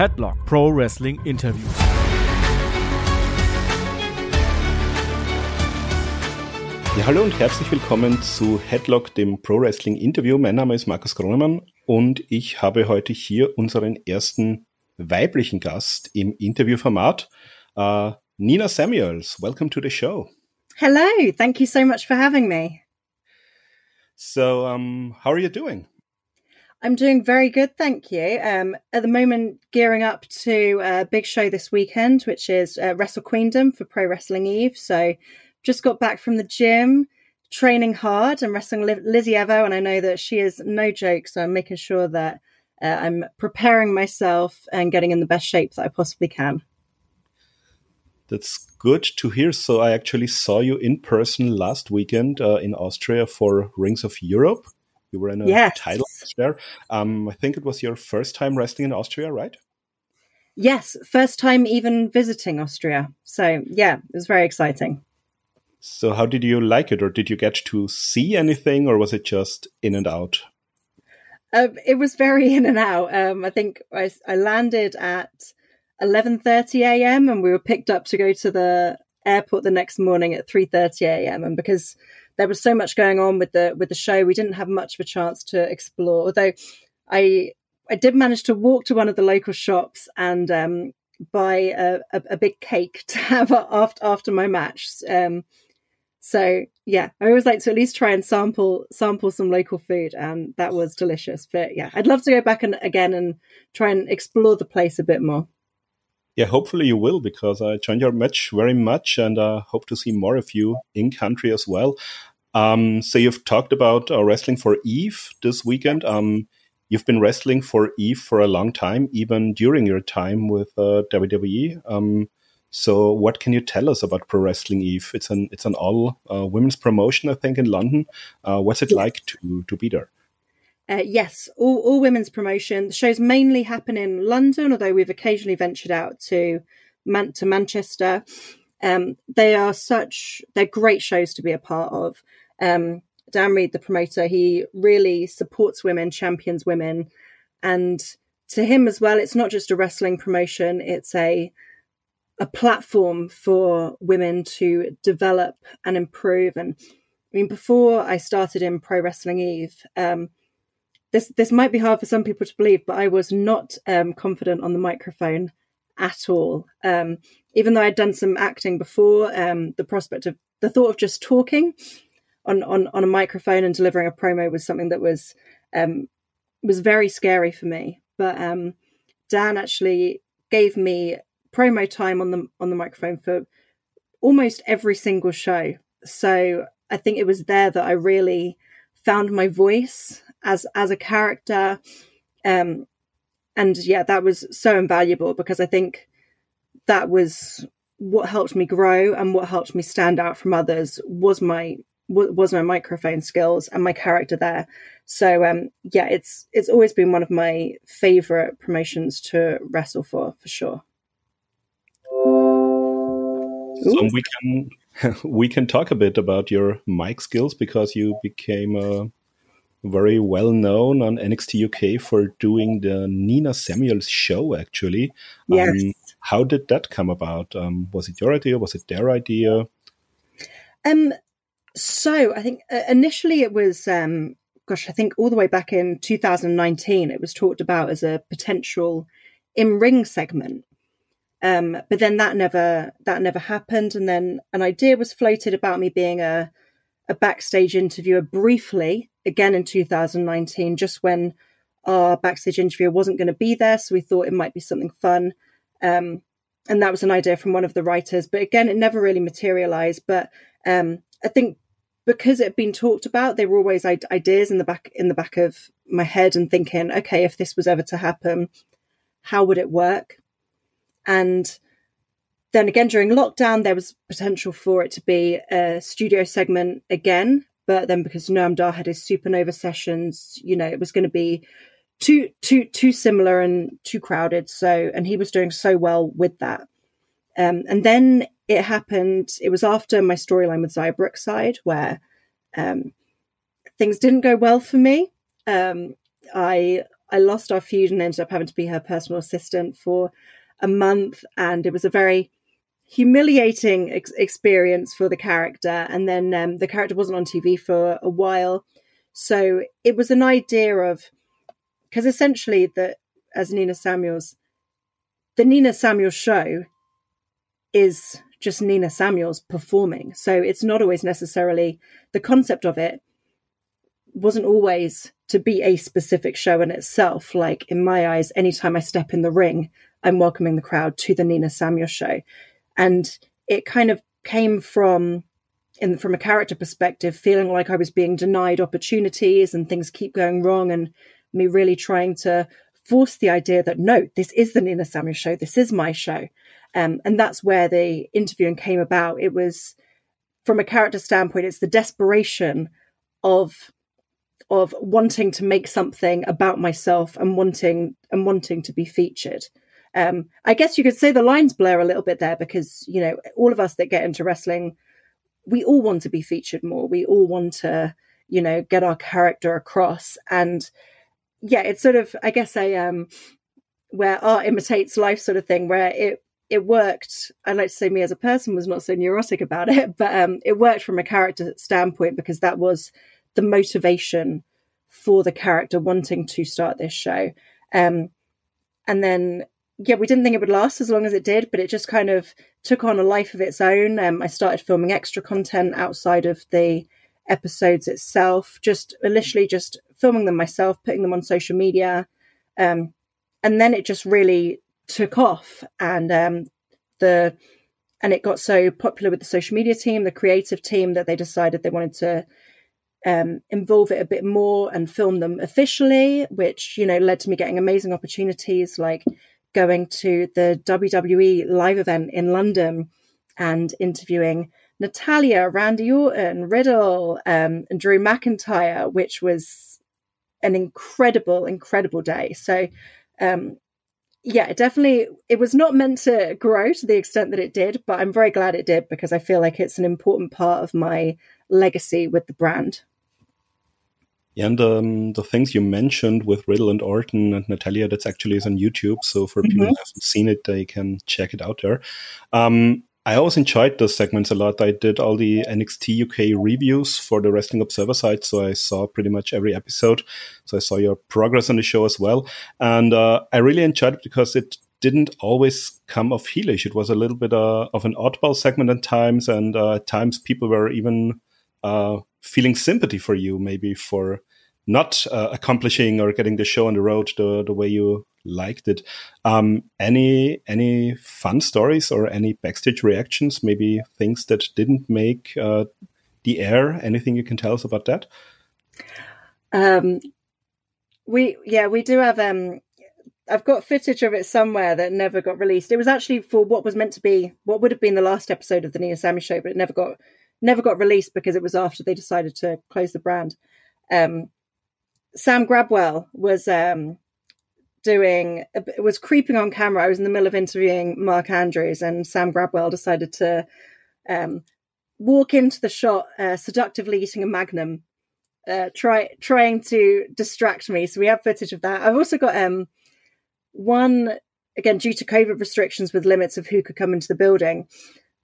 Headlock Pro Wrestling Interview. Ja, hallo und herzlich willkommen zu Headlock, dem Pro Wrestling Interview. Mein Name ist Markus Gronemann und ich habe heute hier unseren ersten weiblichen Gast im Interviewformat, uh, Nina Samuels. Welcome to the show. Hello, thank you so much for having me. So, um, how are you doing? I'm doing very good, thank you. Um, at the moment, gearing up to a big show this weekend, which is uh, Wrestle Queendom for Pro Wrestling Eve. So, just got back from the gym, training hard and wrestling Lizzy Evo, and I know that she is no joke. So I'm making sure that uh, I'm preparing myself and getting in the best shape that I possibly can. That's good to hear. So I actually saw you in person last weekend uh, in Austria for Rings of Europe. You were in a yes. title there. Um, I think it was your first time wrestling in Austria, right? Yes, first time even visiting Austria. So yeah, it was very exciting. So, how did you like it, or did you get to see anything, or was it just in and out? Um, it was very in and out. Um, I think I, I landed at 11:30 a.m. and we were picked up to go to the airport the next morning at 3:30 a.m. And because there was so much going on with the with the show, we didn't have much of a chance to explore. Although I I did manage to walk to one of the local shops and um, buy a, a, a, big cake to have after after my match. Um, so yeah, I always like to at least try and sample sample some local food, and that was delicious. But yeah, I'd love to go back and again and try and explore the place a bit more. Yeah, hopefully you will because I joined your match very much, and uh, hope to see more of you in country as well. Um, so you've talked about uh, wrestling for Eve this weekend. Um, you've been wrestling for Eve for a long time, even during your time with uh, WWE. Um, so, what can you tell us about Pro Wrestling Eve? It's an it's an all uh, women's promotion, I think, in London. Uh, what's it yes. like to to be there? Uh, yes, all, all women's promotion. The shows mainly happen in London, although we've occasionally ventured out to Man- to Manchester. Um, they are such they're great shows to be a part of. Um, Dann Read, the promoter, he really supports women, champions women, and to him as well, it's not just a wrestling promotion; it's a a platform for women to develop and improve. And I mean, before I started in Pro Wrestling Eve, um, this this might be hard for some people to believe, but I was not um, confident on the microphone at all. Um, even though I'd done some acting before, um, the prospect of the thought of just talking on, on on a microphone and delivering a promo was something that was um, was very scary for me. But um, Dan actually gave me promo time on the on the microphone for almost every single show. So I think it was there that I really found my voice as as a character. Um, and yeah, that was so invaluable because I think that was what helped me grow and what helped me stand out from others was my was my microphone skills and my character there. So um, yeah, it's it's always been one of my favorite promotions to wrestle for for sure. So we can we can talk a bit about your mic skills because you became uh, very well known on NXT UK for doing the Nina Samuels show. Actually, yes. Um, how did that come about? Um, was it your idea? Was it their idea? Um. So I think uh, initially it was um, gosh, I think all the way back in 2019, it was talked about as a potential in ring segment. Um, but then that never that never happened, and then an idea was floated about me being a a backstage interviewer briefly again in 2019, just when our backstage interviewer wasn't going to be there, so we thought it might be something fun. Um, and that was an idea from one of the writers, but again, it never really materialized. But um, I think because it had been talked about, there were always ideas in the back in the back of my head and thinking, okay, if this was ever to happen, how would it work? And then again, during lockdown, there was potential for it to be a studio segment again. But then because Noam Dar had his supernova sessions, you know, it was going to be too too too similar and too crowded. So and he was doing so well with that. Um, and then it happened. It was after my storyline with Xia Brookside, where um, things didn't go well for me. Um, I I lost our feud and ended up having to be her personal assistant for a month, and it was a very humiliating ex- experience for the character. And then um, the character wasn't on TV for a while, so it was an idea of because essentially that as Nina Samuels, the Nina Samuels show is just Nina Samuels performing. So it's not always necessarily the concept of it wasn't always to be a specific show in itself. Like in my eyes, anytime I step in the ring, I'm welcoming the crowd to the Nina Samuels show. And it kind of came from in from a character perspective, feeling like I was being denied opportunities and things keep going wrong and me really trying to force the idea that no, this is the Nina Samuels show, this is my show. Um, and that's where the interviewing came about. It was from a character standpoint, it's the desperation of of wanting to make something about myself and wanting and wanting to be featured. Um, I guess you could say the lines blur a little bit there because you know all of us that get into wrestling, we all want to be featured more. We all want to you know get our character across, and yeah, it's sort of I guess a um, where art imitates life sort of thing where it it worked. I like to say me as a person was not so neurotic about it, but um, it worked from a character standpoint because that was the motivation for the character wanting to start this show. Um, and then, yeah, we didn't think it would last as long as it did, but it just kind of took on a life of its own. Um, I started filming extra content outside of the episodes itself, just initially just filming them myself, putting them on social media. Um, and then it just really took off and um, the and it got so popular with the social media team, the creative team, that they decided they wanted to um, involve it a bit more and film them officially, which you know led to me getting amazing opportunities like going to the WWE live event in London and interviewing Natalya, Randy Orton, Riddle, um, and Drew McIntyre, which was an incredible, incredible day. So um, yeah, it definitely it was not meant to grow to the extent that it did, but I'm very glad it did because I feel like it's an important part of my legacy with the brand. Yeah, and um, the things you mentioned with Riddle and Orton and Natalya, that's actually is on YouTube. So for mm-hmm. people who haven't seen it, they can check it out there. Um, I always enjoyed those segments a lot. I did all the NXT UK reviews for the Wrestling Observer site, so I saw pretty much every episode. So I saw your progress on the show as well, and uh, I really enjoyed it because it didn't always come off heelish. It was a little bit uh, of an oddball segment at times, and uh, at times people were even uh, feeling sympathy for you, maybe for not uh, accomplishing or getting the show on the road the, the way you liked it. Um, any any fun stories or any backstage reactions? Maybe things that didn't make uh, the air. Anything you can tell us about that? Um, we yeah we do have um I've got footage of it somewhere that never got released. It was actually for what was meant to be what would have been the last episode of the Nina Sammy show, but it never got never got released because it was after they decided to close the brand. Um, Sam Gradwell was um, doing was creeping on camera. I was in the middle of interviewing Mark Andrews, and Sam Gradwell decided to um, walk into the shot, uh, seductively eating a Magnum, uh, try trying to distract me. So we have footage of that. I've also got um, one again due to COVID restrictions with limits of who could come into the building.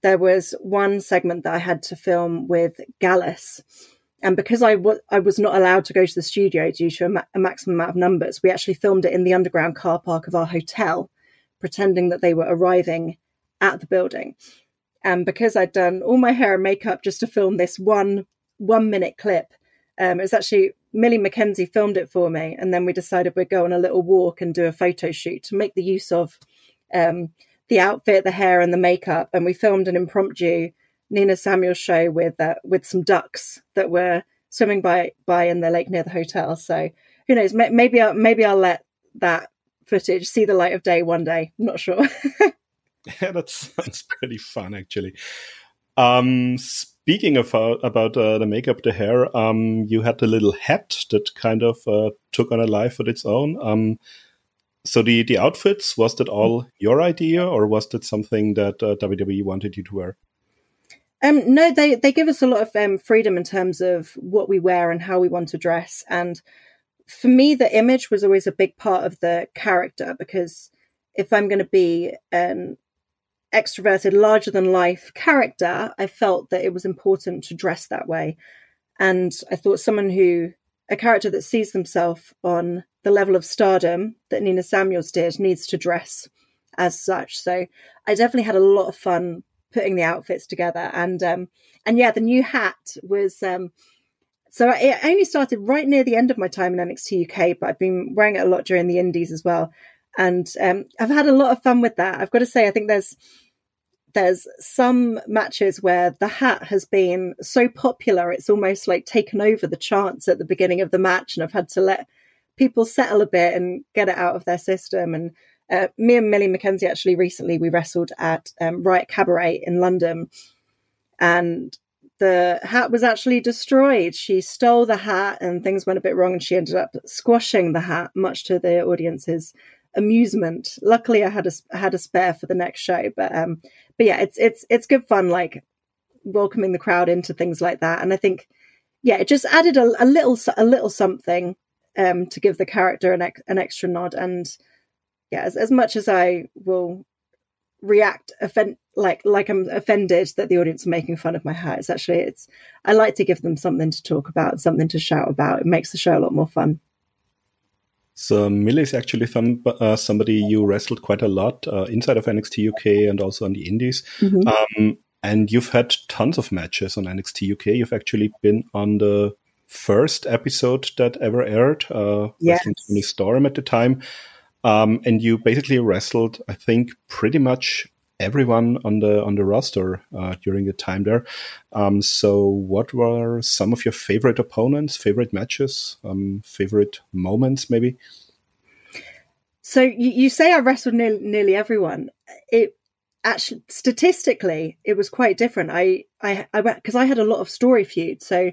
There was one segment that I had to film with Gallus and because I, w- I was not allowed to go to the studio due to a, ma- a maximum amount of numbers, we actually filmed it in the underground car park of our hotel, pretending that they were arriving at the building. And because I'd done all my hair and makeup just to film this one one minute clip, um, it was actually Millie McKenzie filmed it for me, and then we decided we'd go on a little walk and do a photo shoot to make the use of um, the outfit, the hair, and the makeup. And we filmed an impromptu Nina Samuels show with uh, with some ducks that were swimming by by in the lake near the hotel. So who knows? Maybe I'll, maybe I'll let that footage see the light of day one day. I'm not sure. yeah, that sounds pretty fun, actually. Um, speaking of uh, about uh, the makeup, the hair, um, you had the little hat that kind of uh, took on a life of its own. Um, so the the outfits was that all your idea, or was that something that uh, WWE wanted you to wear? Um, no, they they give us a lot of um, freedom in terms of what we wear and how we want to dress. And for me, the image was always a big part of the character because if I'm going to be an extroverted, larger than life character, I felt that it was important to dress that way. And I thought someone who, a character that sees themselves on the level of stardom that Nina Samuels did, needs to dress as such. So I definitely had a lot of fun putting the outfits together. And, um, and yeah, the new hat was, um, so it only started right near the end of my time in NXT UK, but I've been wearing it a lot during the Indies as well, and um, I've had a lot of fun with that. I've got to say, I think there's there's some matches where the hat has been so popular it's almost like taken over the chants at the beginning of the match, and I've had to let people settle a bit and get it out of their system. And uh, me and Millie McKenzie actually recently we wrestled at um, Riot Cabaret in London, and the hat was actually destroyed. She stole the hat and things went a bit wrong and she ended up squashing the hat, much to the audience's amusement. Luckily I had a had a spare for the next show, but um but yeah, it's it's it's good fun like welcoming the crowd into things like that and I think yeah, it just added a, a little a little something um to give the character an an extra nod and yeah, as, as much as I will react offend like like I'm offended that the audience are making fun of my hair. It's actually it's I like to give them something to talk about, something to shout about. It makes the show a lot more fun. So Millie is actually some, uh, somebody you wrestled quite a lot uh, inside of NXT UK and also on the Indies. Mm-hmm. Um, and you've had tons of matches on NXT UK. You've actually been on the first episode that ever aired, uh, yes. wrestling Toni Storm at the time. Um, and you basically wrestled, I think, pretty much everyone on the on the roster uh, during the time there. Um, so, what were some of your favorite opponents, favorite matches, um, favorite moments, maybe? So you, you say I wrestled nearly, nearly everyone. It actually statistically it was quite different. I I I because I had a lot of story feuds, so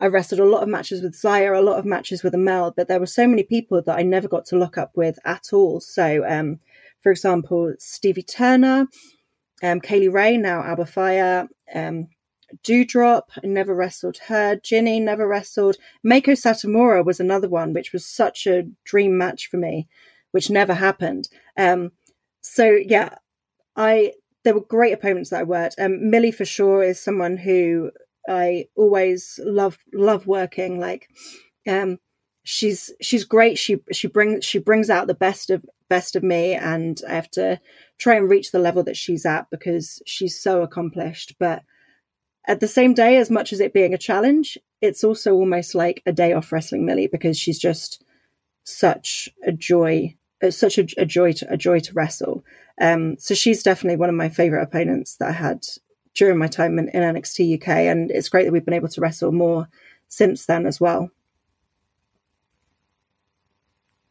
I wrestled a lot of matches with Xia, a lot of matches with Amale, but there were so many people that I never got to look up with at all. So, um, for example, Stevie Turner, um, Kay Lee Ray, now Alba Fyre, um, Doudrop, I never wrestled her. Jinny, never wrestled. Meiko Satomura was another one, which was such a dream match for me, which never happened. Um, so yeah, I there were great opponents that I worked. Um, Millie for sure is someone who I always love love working. Like, um, she's she's great. She she brings she brings out the best of best of me, and I have to try and reach the level that she's at because she's so accomplished. But at the same day, as much as it being a challenge, it's also almost like a day off wrestling Millie because she's just such a joy. It's such a, a joy to a joy to wrestle. Um, so she's definitely one of my favorite opponents that I had during my time in, in NXT UK, and it's great that we've been able to wrestle more since then as well.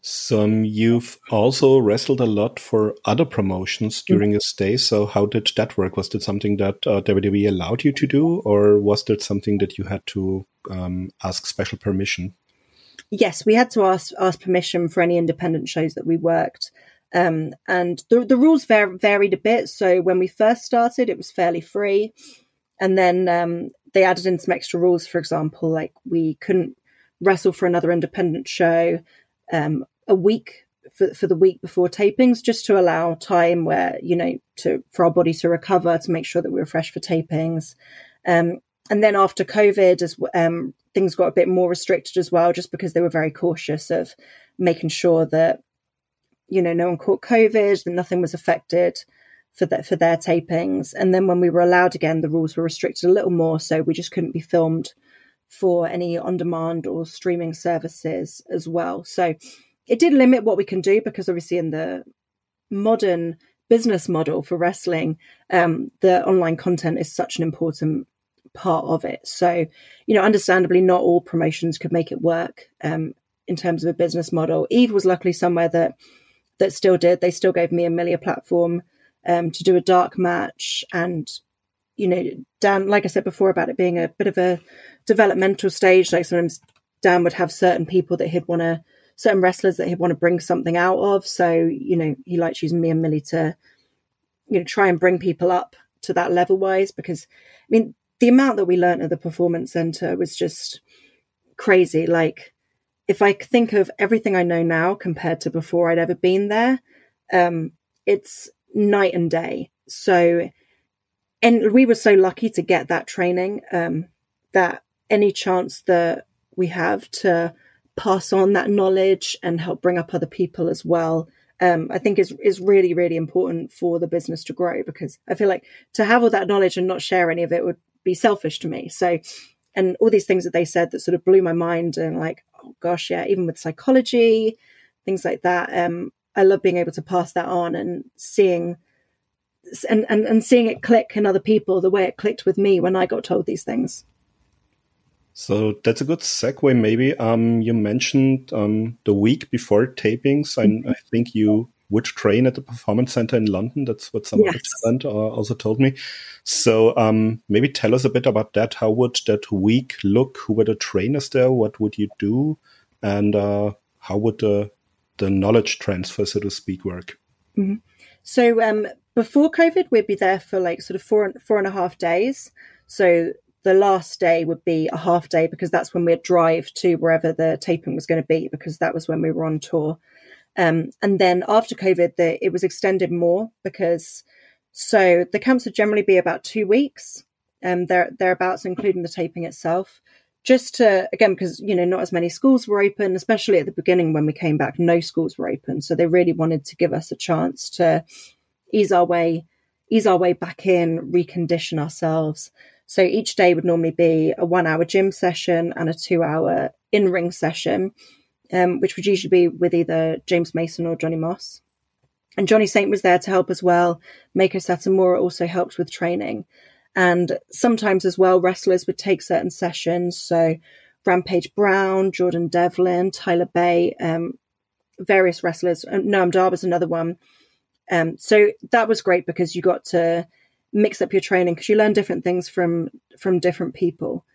So um, you've also wrestled a lot for other promotions during mm-hmm. your stay. So how did that work? Was it something that uh, WWE allowed you to do, or was that something that you had to um, ask special permission? Yes, we had to ask ask permission for any independent shows that we worked. Um, and the, the rules var- varied a bit. So when we first started, it was fairly free. And then um, they added in some extra rules. For example, like we couldn't wrestle for another independent show um, a week for, for the week before tapings, just to allow time where, you know, to for our body to recover, to make sure that we were fresh for tapings. Um, and then after COVID, as um, things got a bit more restricted as well, just because they were very cautious of making sure that you know, no one caught COVID and nothing was affected for that for their tapings. And then when we were allowed again, the rules were restricted a little more, so we just couldn't be filmed for any on-demand or streaming services as well. So it did limit what we can do because obviously in the modern business model for wrestling, um, the online content is such an important part of it. So, you know, understandably, not all promotions could make it work um, in terms of a business model. Eve was luckily somewhere that that still did. They still gave me a Millie platform um, to do a dark match. And, you know, Dan, like I said before about it being a bit of a developmental stage, like sometimes Dan would have certain people that he'd want to, certain wrestlers that he'd want to bring something out of. So, you know, he likes using me and Millie to, you know, try and bring people up to that level wise because, I mean, the amount that we learned at the performance center was just crazy. Like, if I think of everything I know now compared to before I'd ever been there, um, it's night and day. So, and we were so lucky to get that training um, that any chance that we have to pass on that knowledge and help bring up other people as well, um, I think is is really really important for the business to grow because I feel like to have all that knowledge and not share any of it would be selfish to me. So, and all these things that they said that sort of blew my mind and like, oh gosh, yeah, even with psychology, things like that. Um, I love being able to pass that on and seeing and, and, and seeing it click in other people the way it clicked with me when I got told these things. So that's a good segue. Maybe um, you mentioned um, the week before tapings. I, I, think you would train at the performance center in London. That's what some yes. of the talent uh, also told me. So um, maybe tell us a bit about that. How would that week look? Who were the trainers there? What would you do? And uh, how would the the knowledge transfer, so to speak, work? Mm-hmm. So um, before COVID, we'd be there for like sort of four four and a half days. So the last day would be a half day because that's when we'd drive to wherever the taping was going to be because that was when we were on tour. Um, and then after COVID, the, it was extended more because so the camps would generally be about two weeks, um, there thereabouts, including the taping itself. Just to again, because you know not as many schools were open, especially at the beginning when we came back, no schools were open, so they really wanted to give us a chance to ease our way, ease our way back in, recondition ourselves, so each day would normally be a one hour gym session and a two hour in ring session, um, which would usually be with either James Mason or Johnny Moss. And Johnny Saint was there to help as well. Meiko Satomura also helped with training. And sometimes as well, wrestlers would take certain sessions. So Rampage Brown, Jordan Devlin, Tyler Bate, um, various wrestlers. Noam Dar was another one. Um, so that was great because you got to mix up your training because you learn different things from from different people.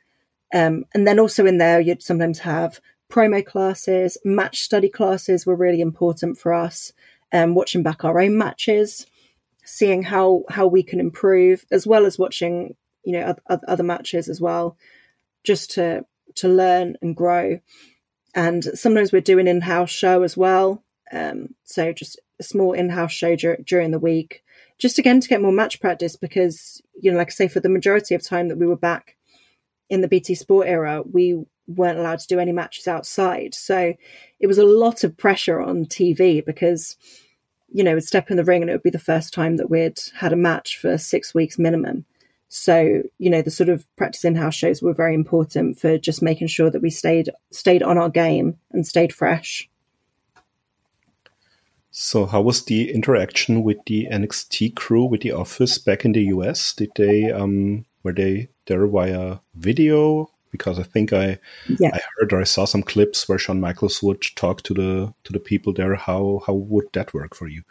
Um, and then also in there, you'd sometimes have promo classes, match study classes were really important for us. Um, watching back our own matches, seeing how how we can improve, as well as watching you know other, other matches as well, just to to learn and grow. And sometimes we're doing in-house show as well. Um, so just a small in-house show dur- during the week just again to get more match practice because you know like i say for the majority of time that we were back in the bt sport era we weren't allowed to do any matches outside. So it was a lot of pressure on tv because you know we'd step in the ring and it would be the first time that we'd had a match for six weeks minimum. So you know the sort of practice in-house shows were very important for just making sure that we stayed stayed on our game and stayed fresh. So, how was the interaction with the NXT crew, with the office back in the US? Did they um, were they there via video? Because I think I yeah. I heard or I saw some clips where Shawn Michaels would talk to the to the people there. How how would that work for you?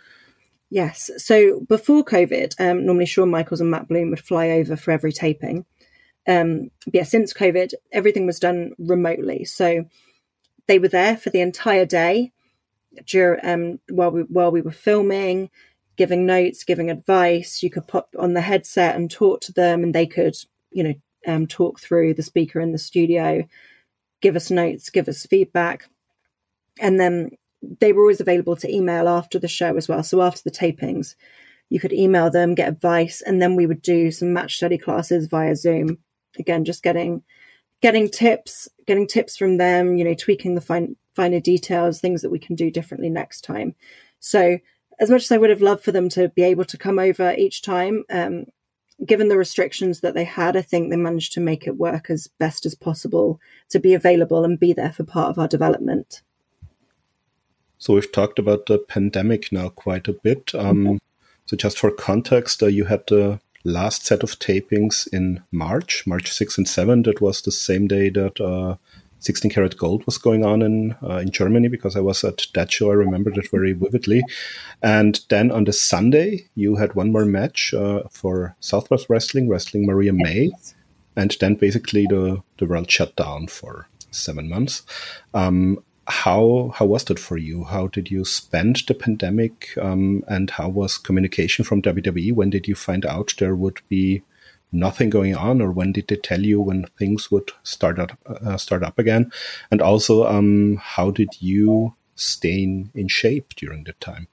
Yes. So before COVID, um, normally Shawn Michaels and Matt Bloom would fly over for every taping. Um, yeah, since COVID, everything was done remotely. So they were there for the entire day during um, while we while we were filming, giving notes, giving advice. You could pop on the headset and talk to them, and they could, you know, um, talk through the speaker in the studio, give us notes, give us feedback, and then they were always available to email after the show as well. So after the tapings, you could email them, get advice, and then we would do some match study classes via Zoom. Again, just getting getting tips, getting tips from them, you know, tweaking the fine finer details, things that we can do differently next time. So, as much as I would have loved for them to be able to come over each time, um, given the restrictions that they had, I think they managed to make it work as best as possible to be available and be there for part of our development. So, we've talked about the pandemic now quite a bit. Um, mm-hmm. So, just for context, uh, you had the last set of tapings in March, March 6 and 7. That was the same day that uh, 16 Carat Gold was going on in uh, in Germany because I was at that show. I remember that very vividly. And then on the Sunday, you had one more match uh, for Southwest Wrestling, Wrestling Mariah May, and then basically the the world shut down for seven months. Um, how how was that for you? How did you spend the pandemic? Um, and how was communication from WWE? When did you find out there would be nothing going on, or when did they tell you when things would start up uh, start up again? And also, um, how did you stay in, in shape during that time?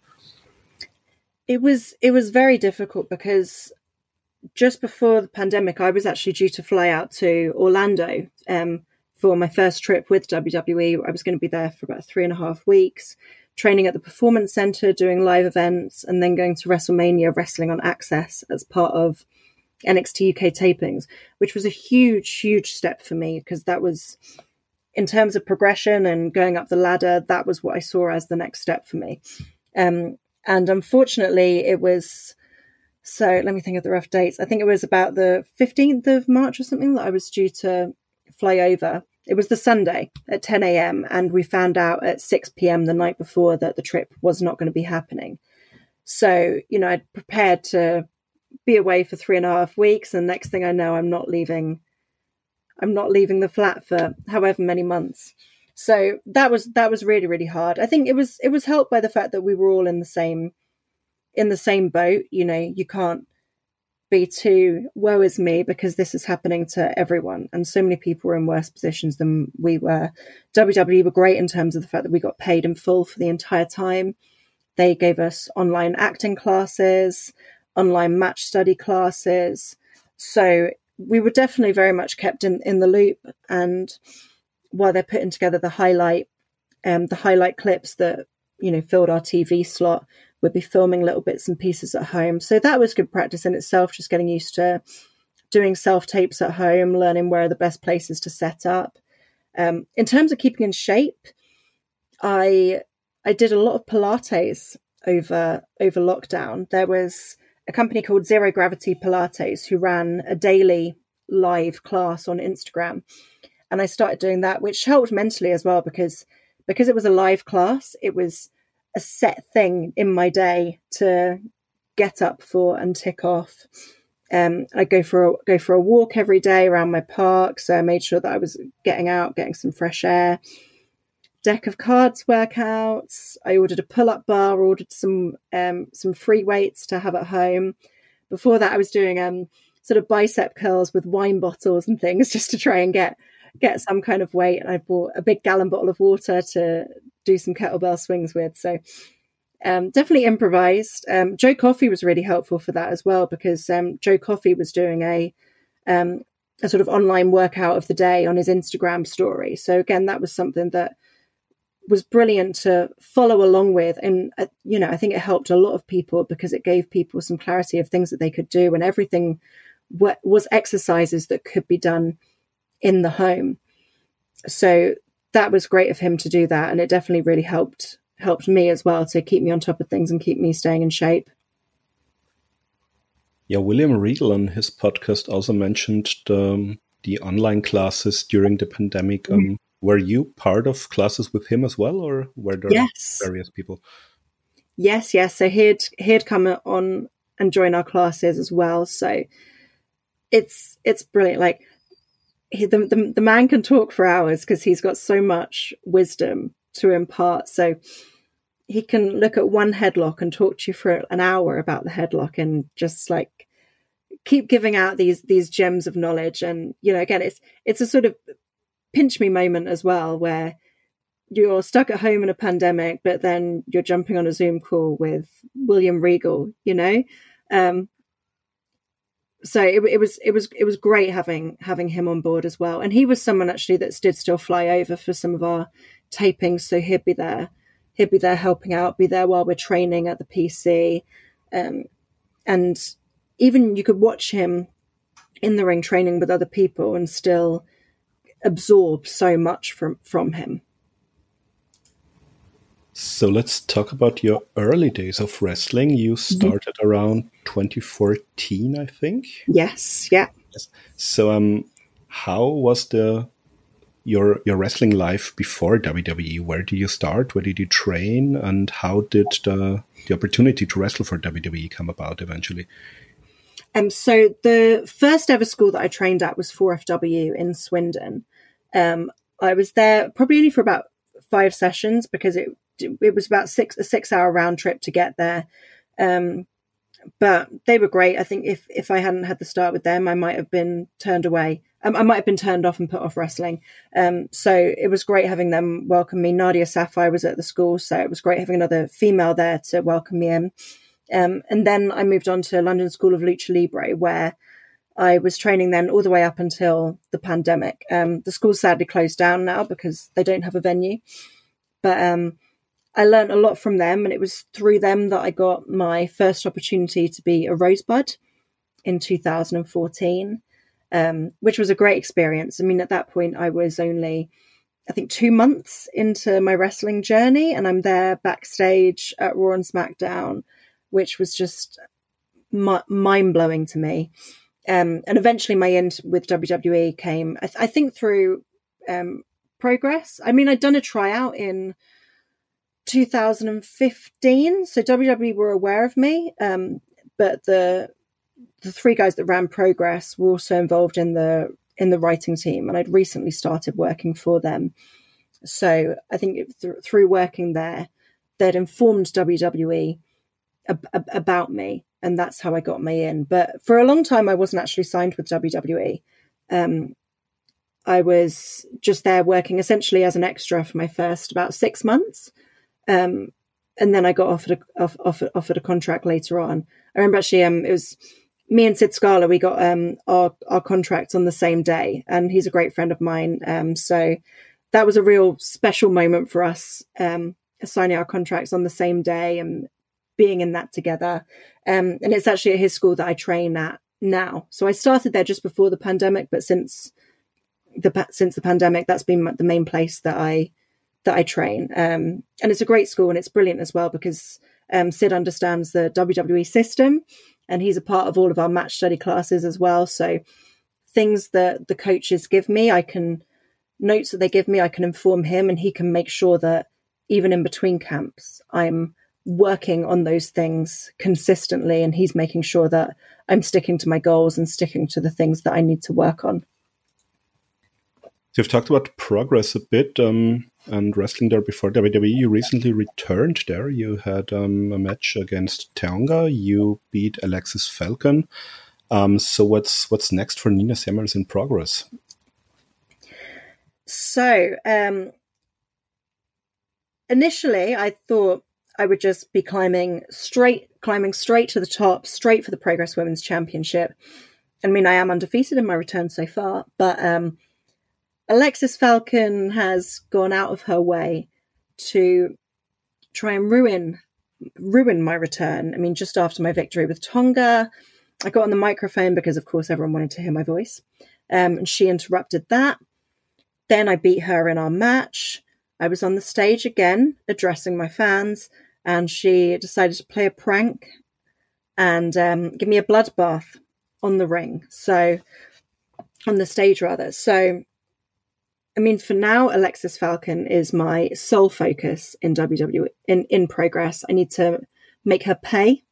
It was it was very difficult because just before the pandemic, I was actually due to fly out to Orlando um, for my first trip with WWE. I was going to be there for about three and a half weeks, training at the Performance Center, doing live events, and then going to WrestleMania wrestling on Axxess as part of NXT UK tapings, which was a huge, huge step for me because that was, in terms of progression and going up the ladder, that was what I saw as the next step for me. Um, and unfortunately, it was. So let me think of the rough dates. I think it was about the 15th of March or something that I was due to fly over. It was the Sunday at 10 a.m. and we found out at 6 p.m. the night before that the trip was not going to be happening. So, you know, I'd prepared to be away for three and a half weeks, and next thing I know, I'm not leaving. I'm not leaving the flat for however many months. So that was that was really really hard. I think it was it was helped by the fact that we were all in the same in the same boat. You know, you can't be too woe is me because this is happening to everyone, and so many people were in worse positions than we were. WWE were great in terms of the fact that we got paid in full for the entire time. They gave us online acting classes online match study classes. So we were definitely very much kept in, in the loop. And while they're putting together the highlight, um, the highlight clips that you know filled our TV slot, we'd be filming little bits and pieces at home. So that was good practice in itself. Just getting used to doing self tapes at home, learning where are the best places to set up. Um, in terms of keeping in shape, I I did a lot of Pilates over over lockdown. There was a company called Zero Gravity Pilates who ran a daily live class on Instagram. And I started doing that, which helped mentally as well because because it was a live class, it was a set thing in my day to get up for and tick off. Um, I go for a, go for a walk every day around my park, so I made sure that I was getting out, getting some fresh air deck of cards workouts. I ordered a pull-up bar, ordered some um, some free weights to have at home. Before that, I was doing um, sort of bicep curls with wine bottles and things just to try and get get some kind of weight. And I bought a big gallon bottle of water to do some kettlebell swings with. So um, definitely improvised. Um, Joe Coffey was really helpful for that as well because um, Joe Coffey was doing a um, a sort of online workout of the day on his Instagram story. So again, that was something that was brilliant to follow along with and uh, you know i think it helped a lot of people because it gave people some clarity of things that they could do and everything w- was exercises that could be done in the home so that was great of him to do that and it definitely really helped helped me as well to keep me on top of things and keep me staying in shape yeah william regal on his podcast also mentioned the, the online classes during the pandemic mm-hmm. Were you part of classes with him as well, or were there yes. various people? Yes, yes. So he'd he'd come on and join our classes as well. So it's it's brilliant. Like he, the, the the man can talk for hours because he's got so much wisdom to impart. So he can look at one headlock and talk to you for an hour about the headlock and just like keep giving out these these gems of knowledge and you know again it's it's a sort of pinch me moment as well, where you're stuck at home in a pandemic, but then you're jumping on a Zoom call with William Regal, you know. Um, so it, it, was it was it was great having having him on board as well, and he was someone actually that did still fly over for some of our tapings, so he'd be there, he'd be there helping out, be there while we're training at the PC, um, and even you could watch him in the ring training with other people and still absorb so much from from him. So let's talk about your early days of wrestling. You mm-hmm. started mm-hmm. around 2014, I think. Yes, yeah. Yes. So um how was the your your wrestling life before WWE? Where did you start? Where did you train? And how did the the opportunity to wrestle for WWE come about eventually? Um, so the first ever school that I trained at was 4FW in Swindon. Um, I was there probably only for about five sessions because it it was about six a six hour round trip to get there. Um, but they were great. I think if if I hadn't had the start with them, I might have been turned away. Um, I might have been turned off and put off wrestling. Um, so it was great having them welcome me. Nadia Sapphire was at the school, so it was great having another female there to welcome me in. Um, and then I moved on to London School of Lucha Libre, where I was training then all the way up until the pandemic. Um, the school sadly closed down now because they don't have a venue. But um, I learned a lot from them, and it was through them that I got my first opportunity to be a Rosebud in 2014, um, which was a great experience. I mean, at that point, I was only, I think, two months into my wrestling journey, and I'm there backstage at Raw and SmackDown, which was just mind blowing to me. Um, and eventually, my end with WWE came, I, th- I think, through um, progress. I mean, I'd done a tryout in 2015, so WWE were aware of me, um, but the the three guys that ran Progress were also involved in the in the writing team, and I'd recently started working for them. So I think th- through working there, they'd informed WWE ab- ab- about me, and that's how I got my in. But for a long time, I wasn't actually signed with WWE. Um, I was just there working essentially as an extra for my first about six months. Um, and then I got offered a, off, offered, offered a contract later on. I remember actually, um, it was me and Sid Scala. We got um, our our contracts on the same day, and he's a great friend of mine. Um, so that was a real special moment for us, um, signing our contracts on the same day and being in that together. Um, and it's actually at his school that I train at now. So I started there just before the pandemic, but since the since the pandemic, that's been the main place that I that I train. Um, and it's a great school and it's brilliant as well because um, Sid understands the WWE system and he's a part of all of our match study classes as well. So things that the coaches give me, I can notes that they give me, I can inform him and he can make sure that even in between camps, I'm working on those things consistently and he's making sure that I'm sticking to my goals and sticking to the things that I need to work on. You've talked about progress a bit um, and wrestling there before WWE. You recently returned there. You had um, a match against Tonga. You beat Alexxis Falcon. Um, so what's what's next for Nina Samuels in progress? So um, initially, I thought I would just be climbing straight, climbing straight to the top, straight for the Progress Women's Championship. I mean, I am undefeated in my return so far, but um, Alexxis Falcon has gone out of her way to try and ruin ruin my return. I mean, just after my victory with Tonga, I got on the microphone because, of course, everyone wanted to hear my voice, um, and she interrupted that. Then I beat her in our match. I was on the stage again, addressing my fans, and she decided to play a prank and um, give me a bloodbath on the ring. So, on the stage, rather. So, I mean, for now, Alexxis Falcon is my sole focus in WWE in, in progress. I need to make her pay.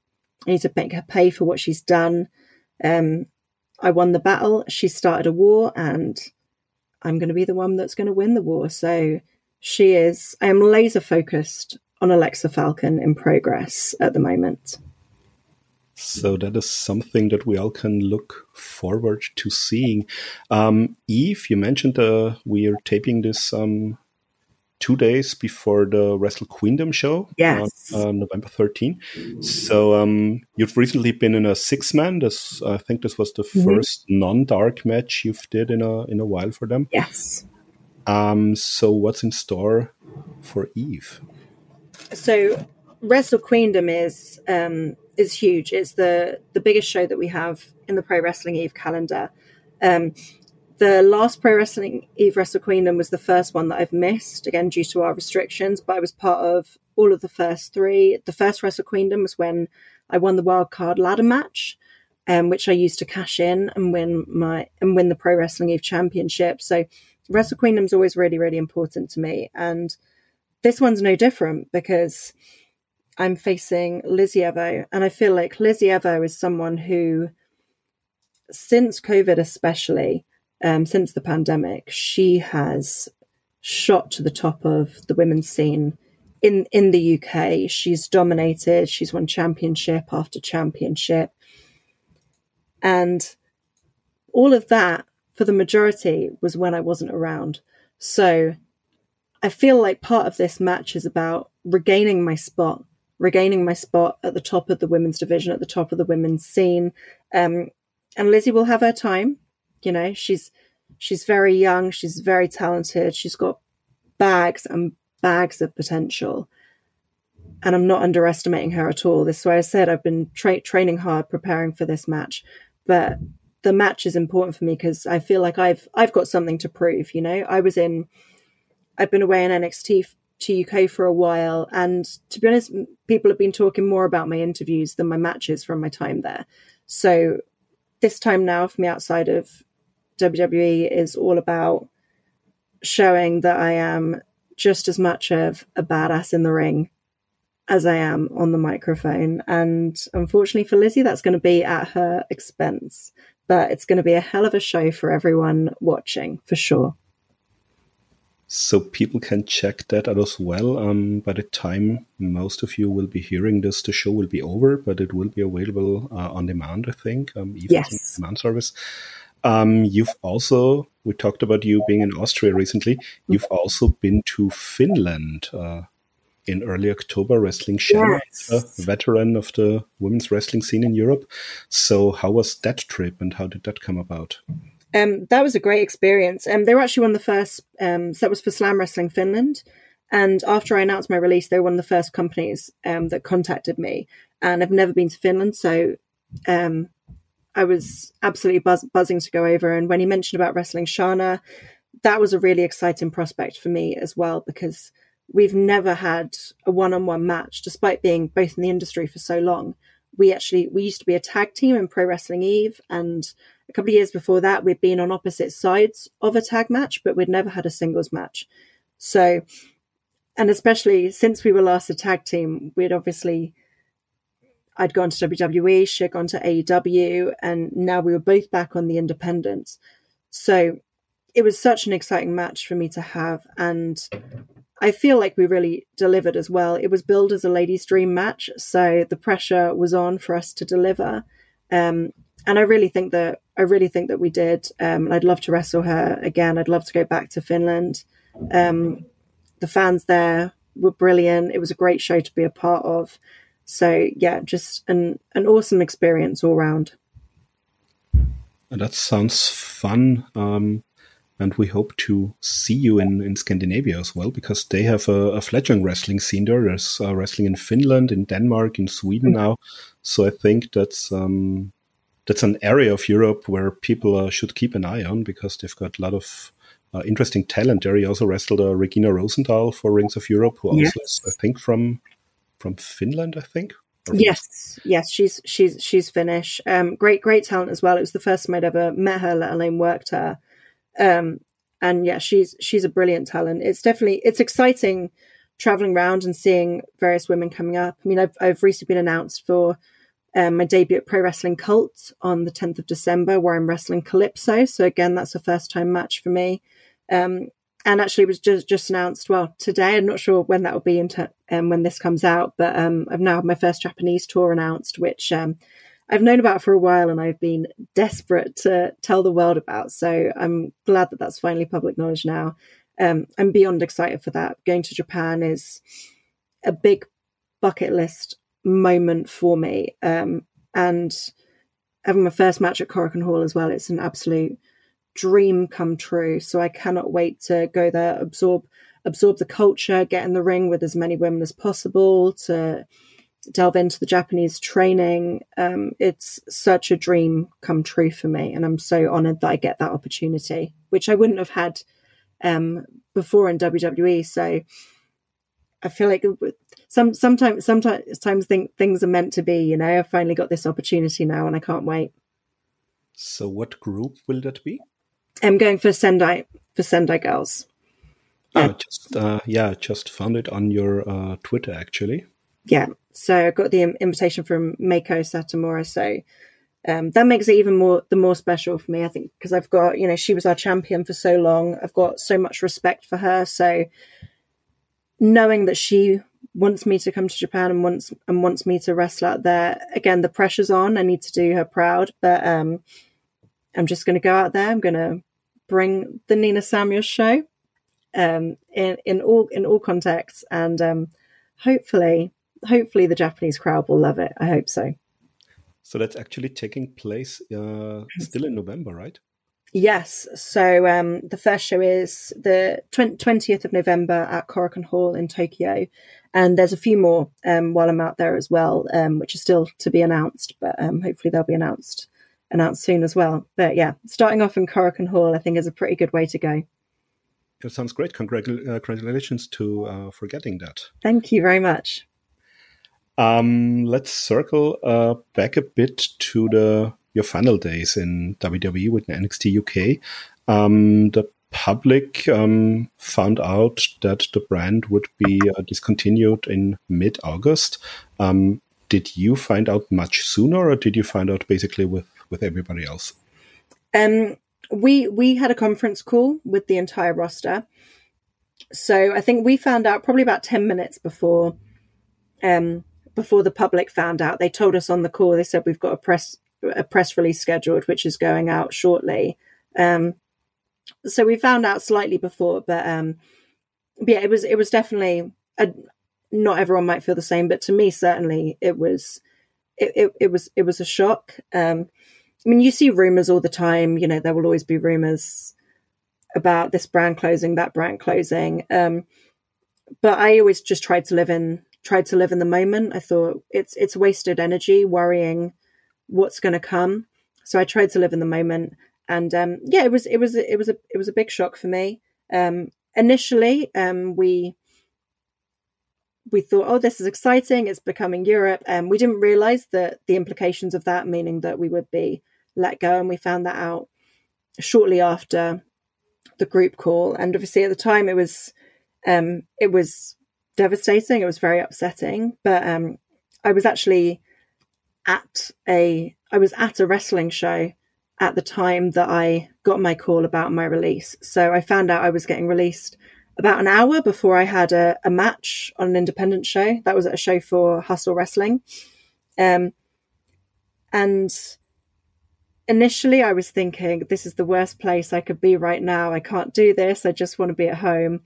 I need to make her pay for what she's done. Um, I won the battle. She started a war, and I'm going to be the one that's going to win the war. So she is. I am laser focused on Alexa Falcon in progress at the moment. So that is something that we all can look forward to seeing. Um, Eve, you mentioned uh, we are taping this um, two days before the Wrestle Queendom show yes. on uh, November 13. So um, you've recently been in a six man. This I think this was the mm-hmm. first non dark match you've did in a in a while for them. Yes. Um, so what's in store for Eve? So Wrestle Queendom is um, is huge. It's the the biggest show that we have in the Pro Wrestling Eve calendar. Um, the last Pro Wrestling Eve Wrestle Queendom was the first one that I've missed, again due to our restrictions. But I was part of all of the first three. The first Wrestle Queendom was when I won the wild card ladder match, um, which I used to cash in and win my and win the Pro Wrestling Eve Championship. So Wrestle Queendom is always really really important to me, and this one's no different because I'm facing Lizzy Evo, and I feel like Lizzy Evo is someone who, since COVID, especially um, since the pandemic, she has shot to the top of the women's scene in in the UK. She's dominated. She's won championship after championship, and all of that for the majority was when I wasn't around. So I feel like part of this match is about regaining my spot, regaining my spot at the top of the women's division, at the top of the women's scene. Um, and Lizzy will have her time. You know, she's she's very young, she's very talented, she's got bags and bags of potential. And I'm not underestimating her at all. This is why I said I've been tra- training hard, preparing for this match. But the match is important for me because I feel like I've I've got something to prove. You know, I was in, I've been away in NXT to UK for a while, and to be honest, people have been talking more about my interviews than my matches from my time there. So this time now for me outside of WWE is all about showing that I am just as much of a badass in the ring as I am on the microphone. And unfortunately for Lizzy, that's going to be at her expense. But it's going to be a hell of a show for everyone watching, for sure. So people can check that out as well. Um, by the time most of you will be hearing this, the show will be over, but it will be available uh, on demand, I think, um, even yes. demand service. Um, you've also, we talked about you being in Austria recently. You've also been to Finland uh, in early October, wrestling Shanna, yes. a veteran of the women's wrestling scene in Europe. So, how was that trip and how did that come about? Um, that was a great experience. Um, they were actually one of the first, um, so that was for Slam Wrestling Finland. And after I announced my release, they were one of the first companies um, that contacted me. And I've never been to Finland. So um, I was absolutely buzz- buzzing to go over. And when he mentioned about wrestling Shanna, that was a really exciting prospect for me as well, because we've never had a one on one match, despite being both in the industry for so long. We actually, we used to be a tag team in Pro Wrestling Eve. And a couple of years before that, we'd been on opposite sides of a tag match, but we'd never had a singles match. So, and especially since we were last a tag team, we'd obviously, I'd gone to WWE, she'd gone to AEW, and now we were both back on the independents. So it was such an exciting match for me to have. And I feel like we really delivered as well. It was billed as a ladies' dream match, so the pressure was on for us to deliver. Um, and I really think that I really think that we did. Um, and I'd love to wrestle her again. I'd love to go back to Finland. Um, the fans there were brilliant. It was a great show to be a part of. So yeah, just an an awesome experience all round. That sounds fun. Um, and we hope to see you in, in Scandinavia as well, because they have a, a fledgling wrestling scene there. There's uh, wrestling in Finland, in Denmark, in Sweden mm-hmm. now. So I think that's um, that's an area of Europe where people uh, should keep an eye on because they've got a lot of uh, interesting talent there. He also wrestled uh, Regina Rosenthal for Rings of Europe, who yes. also is, I think, from from Finland. I think. Yes, yes, she's she's she's Finnish. Um, great, great talent as well. It was the first time I'd ever met her, let alone worked her. Um, and yeah, she's she's a brilliant talent. It's definitely it's exciting traveling around and seeing various women coming up. I mean, I've I've recently been announced for um, my debut at Pro Wrestling Cult on the 10th of December, where I'm wrestling Calypso. So again, that's a first time match for me. Um, and actually, it was just just announced. Well, today. I'm not sure when that will be into um, when this comes out, but um, I've now had my first Japanese tour announced, which um, I've known about for a while, and I've been desperate to tell the world about. So I'm glad that that's finally public knowledge now. Um, I'm beyond excited for that. Going to Japan is a big bucket list moment for me, um, and having my first match at Korakuen Hall as well. It's an absolute dream come true. So I cannot wait to go there, absorb absorb the culture, get in the ring with as many women as possible, to delve into the Japanese training. Um, it's such a dream come true for me, and I'm so honored that I get that opportunity, which I wouldn't have had um, before in WWE. So I feel like some sometimes sometimes think things are meant to be. You know, I've finally got this opportunity now, and I can't wait. So, what group will that be? I'm going for Sendai for Sendai Girls. Oh, just uh, yeah, just found it on your uh, Twitter actually. Yeah, so I got the invitation from Meiko Satomura. So um, that makes it even more the more special for me. I think because I've got you know she was our champion for so long. I've got so much respect for her. So knowing that she wants me to come to Japan and wants and wants me to wrestle out there. Again, the pressure's on. I need to do her proud, but um, I'm just going to go out there. I'm going to bring the Nina Samuels show um, in in all in all contexts, and um, hopefully, hopefully the Japanese crowd will love it. I hope so. So that's actually taking place uh, still in November, right? Yes. So um, the first show is the 20th of November at Korakuen Hall in Tokyo. And there's a few more um, while I'm out there as well, um, which are still to be announced, but um, hopefully they'll be announced announced soon as well. But yeah, starting off in Korakuen Hall, I think is a pretty good way to go. It sounds great. Congratu- uh, congratulations to uh, for getting that. Thank you very much. Um, let's circle uh, back a bit to the your final days in WWE with NXT UK. Um, the public um, found out that the brand would be uh, discontinued in mid August. Um, did you find out much sooner, or did you find out basically with with everybody else? Um, we we had a conference call with the entire roster. So I think we found out probably about ten minutes before um, before the public found out. They told us on the call. They said we've got a press a press release scheduled, which is going out shortly. Um, so we found out slightly before, but, um, but yeah, it was it was definitely a, not everyone might feel the same, but to me certainly it was it, it, it was it was a shock. Um, I mean, you see rumors all the time. You know, there will always be rumors about this brand closing, that brand closing. Um, but I always just tried to live in tried to live in the moment. I thought it's it's wasted energy worrying what's going to come. So I tried to live in the moment, and um, yeah, it was it was it was a it was a big shock for me. Um, initially, um, we we thought, oh, this is exciting. It's becoming Europe, and we didn't realize that the implications of that, meaning that we would be let go, and we found that out shortly after the group call. And obviously, at the time, it was um, it was devastating. It was very upsetting, but um, I was actually at a I was at a wrestling show at the time that I got my call about my release. So I found out I was getting released about an hour before I had a, a match on an independent show. That was at a show for Hustle Wrestling. Um, and initially I was thinking, this is the worst place I could be right now. I can't do this. I just want to be at home.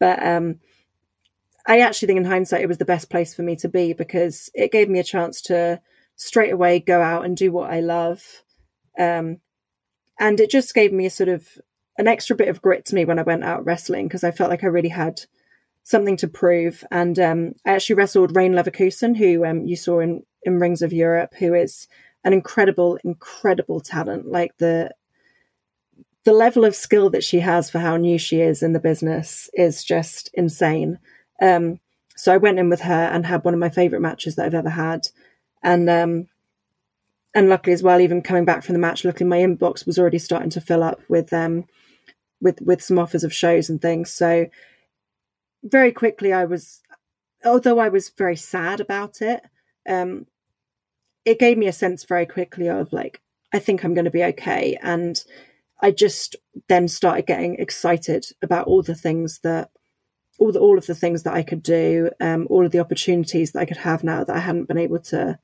But um, I actually think in hindsight, it was the best place for me to be because it gave me a chance to straight away go out and do what I love. Um, and it just gave me a sort of an extra bit of grit to me when I went out wrestling because I felt like I really had something to prove. And um, I actually wrestled Rayne Leverkusen, who um, you saw in, in Rings of Europe, who is an incredible, incredible talent. Like the the level of skill that she has for how new she is in the business is just insane. Um, so I went in with her and had one of my favorite matches that I've ever had and um, and luckily as well, even coming back from the match, luckily my inbox was already starting to fill up with um with with some offers of shows and things. So very quickly, I was, although I was very sad about it, um, it gave me a sense very quickly of like I think I'm going to be okay, and I just then started getting excited about all the things that all the all of the things that I could do, um, all of the opportunities that I could have now that I hadn't been able to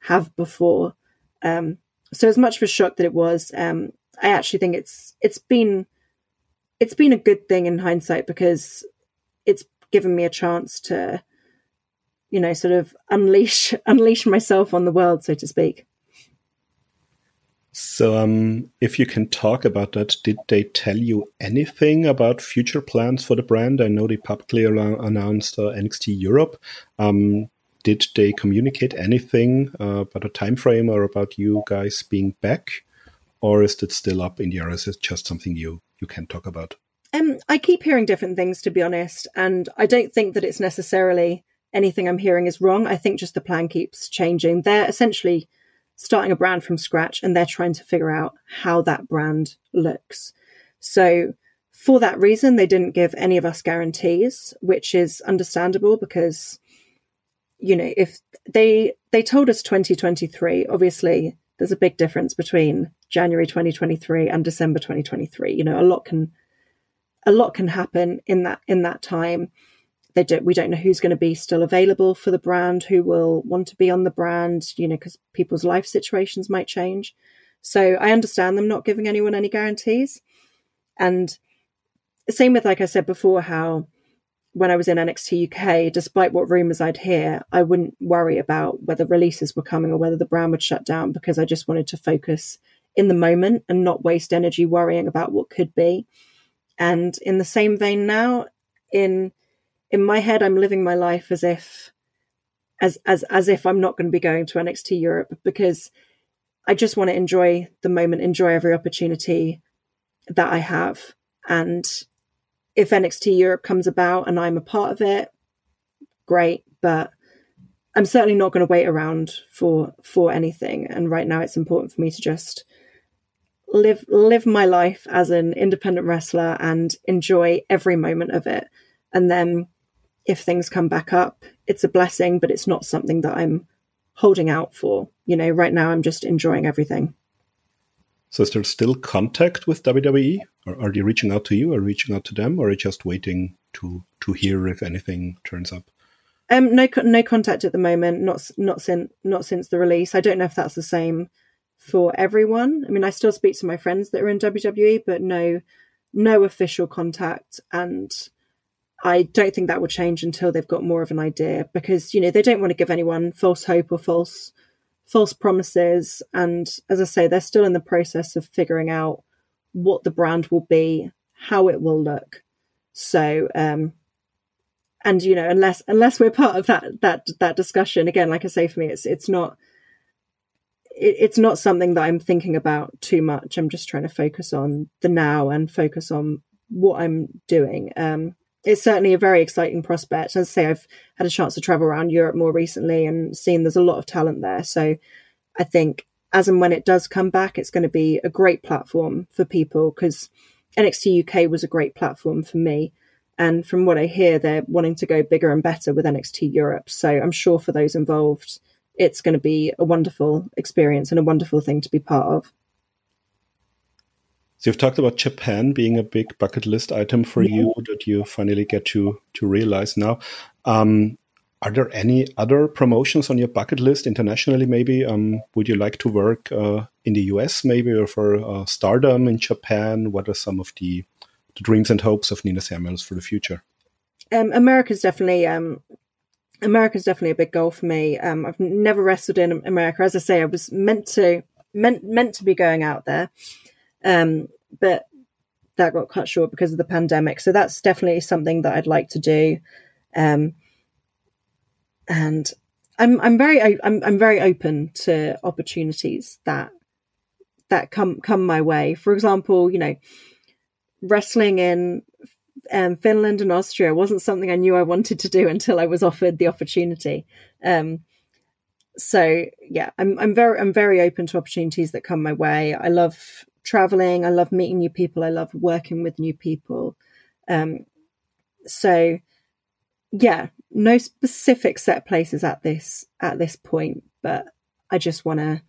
have before. Um, so as much of a shock that it was, um, I actually think it's it's been it's been a good thing in hindsight because it's given me a chance to, you know, sort of unleash unleash myself on the world, so to speak. So, um, if you can talk about that, did they tell you anything about future plans for the brand? I know they publicly announced uh, NXT Europe. Um, did they communicate anything uh, about a time frame or about you guys being back, or is it still up in the air? Is it just something you you can talk about? Um, I keep hearing different things, to be honest, and I don't think that it's necessarily anything I'm hearing is wrong. I think just the plan keeps changing. They're essentially starting a brand from scratch and they're trying to figure out how that brand looks. So, for that reason, they didn't give any of us guarantees, which is understandable because, you know, if they they told us 2023, obviously there's a big difference between January 2023 and December 2023. You know, a lot can a lot can happen in that in that time. They don't we don't know who's going to be still available for the brand who will want to be on the brand you know because people's life situations might change. So i understand them not giving anyone any guarantees. And same with like i said before how when i was in nxt uk despite what rumors i'd hear i wouldn't worry about whether releases were coming or whether the brand would shut down because i just wanted to focus in the moment and not waste energy worrying about what could be. And in the same vein now in in my head, I'm living my life as if as as as if I'm not going to be going to NXT Europe because I just want to enjoy the moment, enjoy every opportunity that I have. And if NXT Europe comes about and I'm a part of it, great. But I'm certainly not going to wait around for for anything. And right now, it's important for me to just live live my life as an independent wrestler and enjoy every moment of it. And then if things come back up, it's a blessing, but it's not something that I'm holding out for. You know, right now I'm just enjoying everything. So is there still contact with WWE? Or are they reaching out to you or reaching out to them or are you just waiting to to hear if anything turns up? Um, no, no contact at the moment. Not not since not since the release. I don't know if that's the same for everyone. I mean, I still speak to my friends that are in WWE, but no, no official contact. And I don't think that will change until they've got more of an idea because you know they don't want to give anyone false hope or false false promises and as I say they're still in the process of figuring out what the brand will be, how it will look. So um and you know unless unless we're part of that that that discussion again like I say for me it's it's not it, it's not something that I'm thinking about too much. I'm just trying to focus on the now and focus on what I'm doing. Um it's certainly a very exciting prospect. As I say, I've had a chance to travel around Europe more recently and seen there's a lot of talent there. So I think as and when it does come back, it's going to be a great platform for people because NXT UK was a great platform for me. And from what I hear, they're wanting to go bigger and better with NXT Europe. So I'm sure for those involved, it's going to be a wonderful experience and a wonderful thing to be part of. So you've talked about Japan being a big bucket list item for yeah. you that you finally get to to realize now. Um, are there any other promotions on your bucket list internationally? Maybe um, would you like to work uh, in the US, maybe, or for uh, Stardom in Japan? What are some of the, the dreams and hopes of Nina Samuels for the future? Um, America's definitely um, America's definitely a big goal for me. Um, I've never wrestled in America. As I say, I was meant to meant meant to be going out there, um, but that got cut short because of the pandemic. So that's definitely something that I'd like to do. Um, and I'm I'm very I'm I'm very open to opportunities that that come come my way. For example, you know, wrestling in um, Finland and Austria wasn't something I knew I wanted to do until I was offered the opportunity. Um, so yeah, I'm I'm very I'm very open to opportunities that come my way. I love traveling. I love meeting new people. I love working with new people. Um, so yeah, no specific set places at this at this point, but I just want to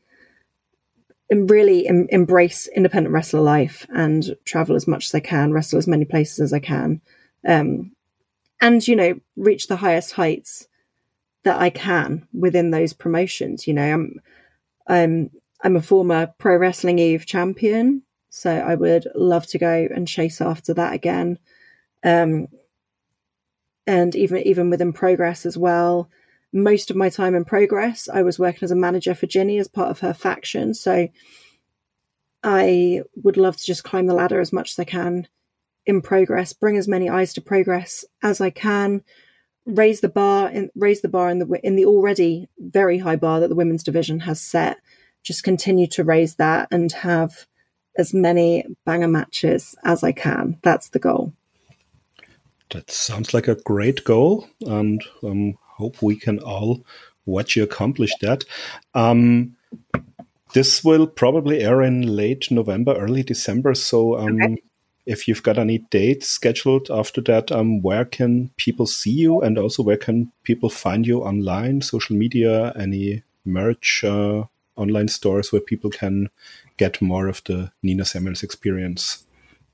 really em- embrace independent wrestler life and travel as much as I can, wrestle as many places as I can, um, and you know reach the highest heights that I can within those promotions. You know, I'm I'm I'm a former Pro Wrestling Eve champion, so I would love to go and chase after that again. Um, and even even within Progress as well. Most of my time in Progress, I was working as a manager for Jinny as part of her faction. So I would love to just climb the ladder as much as I can in Progress, bring as many eyes to Progress as I can, raise the bar in raise the bar in the in the already very high bar that the women's division has set just continue to raise that and have as many banger matches as I can. That's the goal. That sounds like a great goal, and um, hope we can all watch you accomplish that. Um, this will probably air in late November, early December. So, um, okay. if you've got any dates scheduled after that, um, where can people see you, and also where can people find you online, social media, any merch? Uh, online stores where people can get more of the Nina Samuels experience?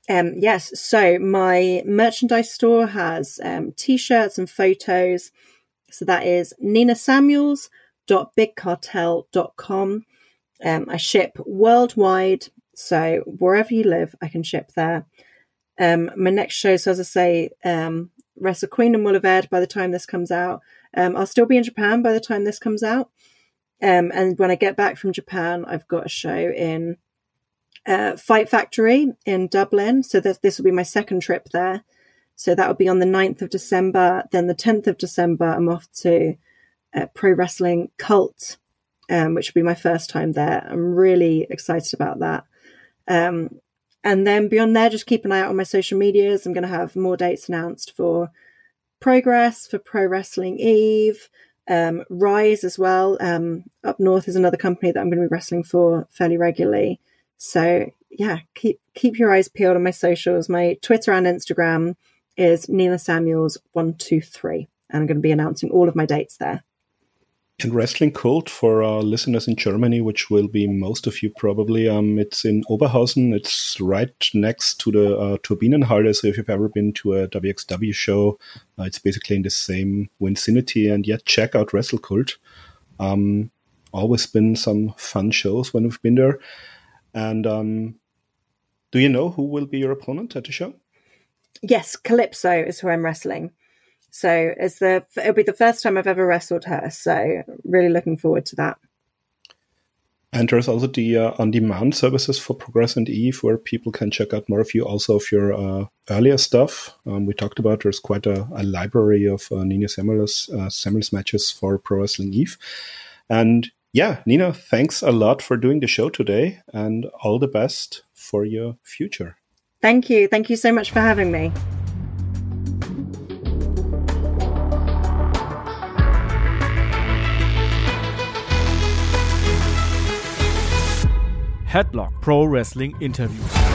Um, yes, so my merchandise store has um, t-shirts and photos. So that is ninasamuels.bigcartel.com. Um, I ship worldwide, so wherever you live, I can ship there. Um, my next show, so as I say, um, Wrestle Queendom will have by the time this comes out. Um, I'll still be in Japan by the time this comes out. Um, and when I get back from Japan, I've got a show in uh, Fight Factory in Dublin. So this, this will be my second trip there. So that will be on the 9th of December. Then the 10th of December, I'm off to uh, Pro Wrestling Cult, um, which will be my first time there. I'm really excited about that. Um, and then beyond there, just keep an eye out on my social medias. I'm going to have more dates announced for Progress, for Pro Wrestling Eve, um, Rise as well. Um, up north is another company that I'm going to be wrestling for fairly regularly. So yeah, keep keep your eyes peeled on my socials. My Twitter and Instagram is Nina Samuels one two three, and I'm going to be announcing all of my dates there. And Wrestling Cult for our listeners in Germany, which will be most of you probably. Um, it's in Oberhausen. It's right next to the uh, Turbinenhalle. So if you've ever been to a WXW show, uh, it's basically in the same vicinity. And yet, check out Wrestle Cult. Um, always been some fun shows when we've been there. And um, do you know who will be your opponent at the show? Yes, Calypso is who I'm wrestling. So it's the it'll be the first time I've ever wrestled her. So really looking forward to that. And there's also the uh, on-demand services for Progress and Eve, where people can check out more of you, also of your uh, earlier stuff. Um, we talked about there's quite a, a library of uh, Nina Samuels, uh, Samuels matches for Pro Wrestling Eve. And yeah, Nina, thanks a lot for doing the show today, and all the best for your future. Thank you. Thank you so much for having me. Headlock Pro Wrestling Interviews.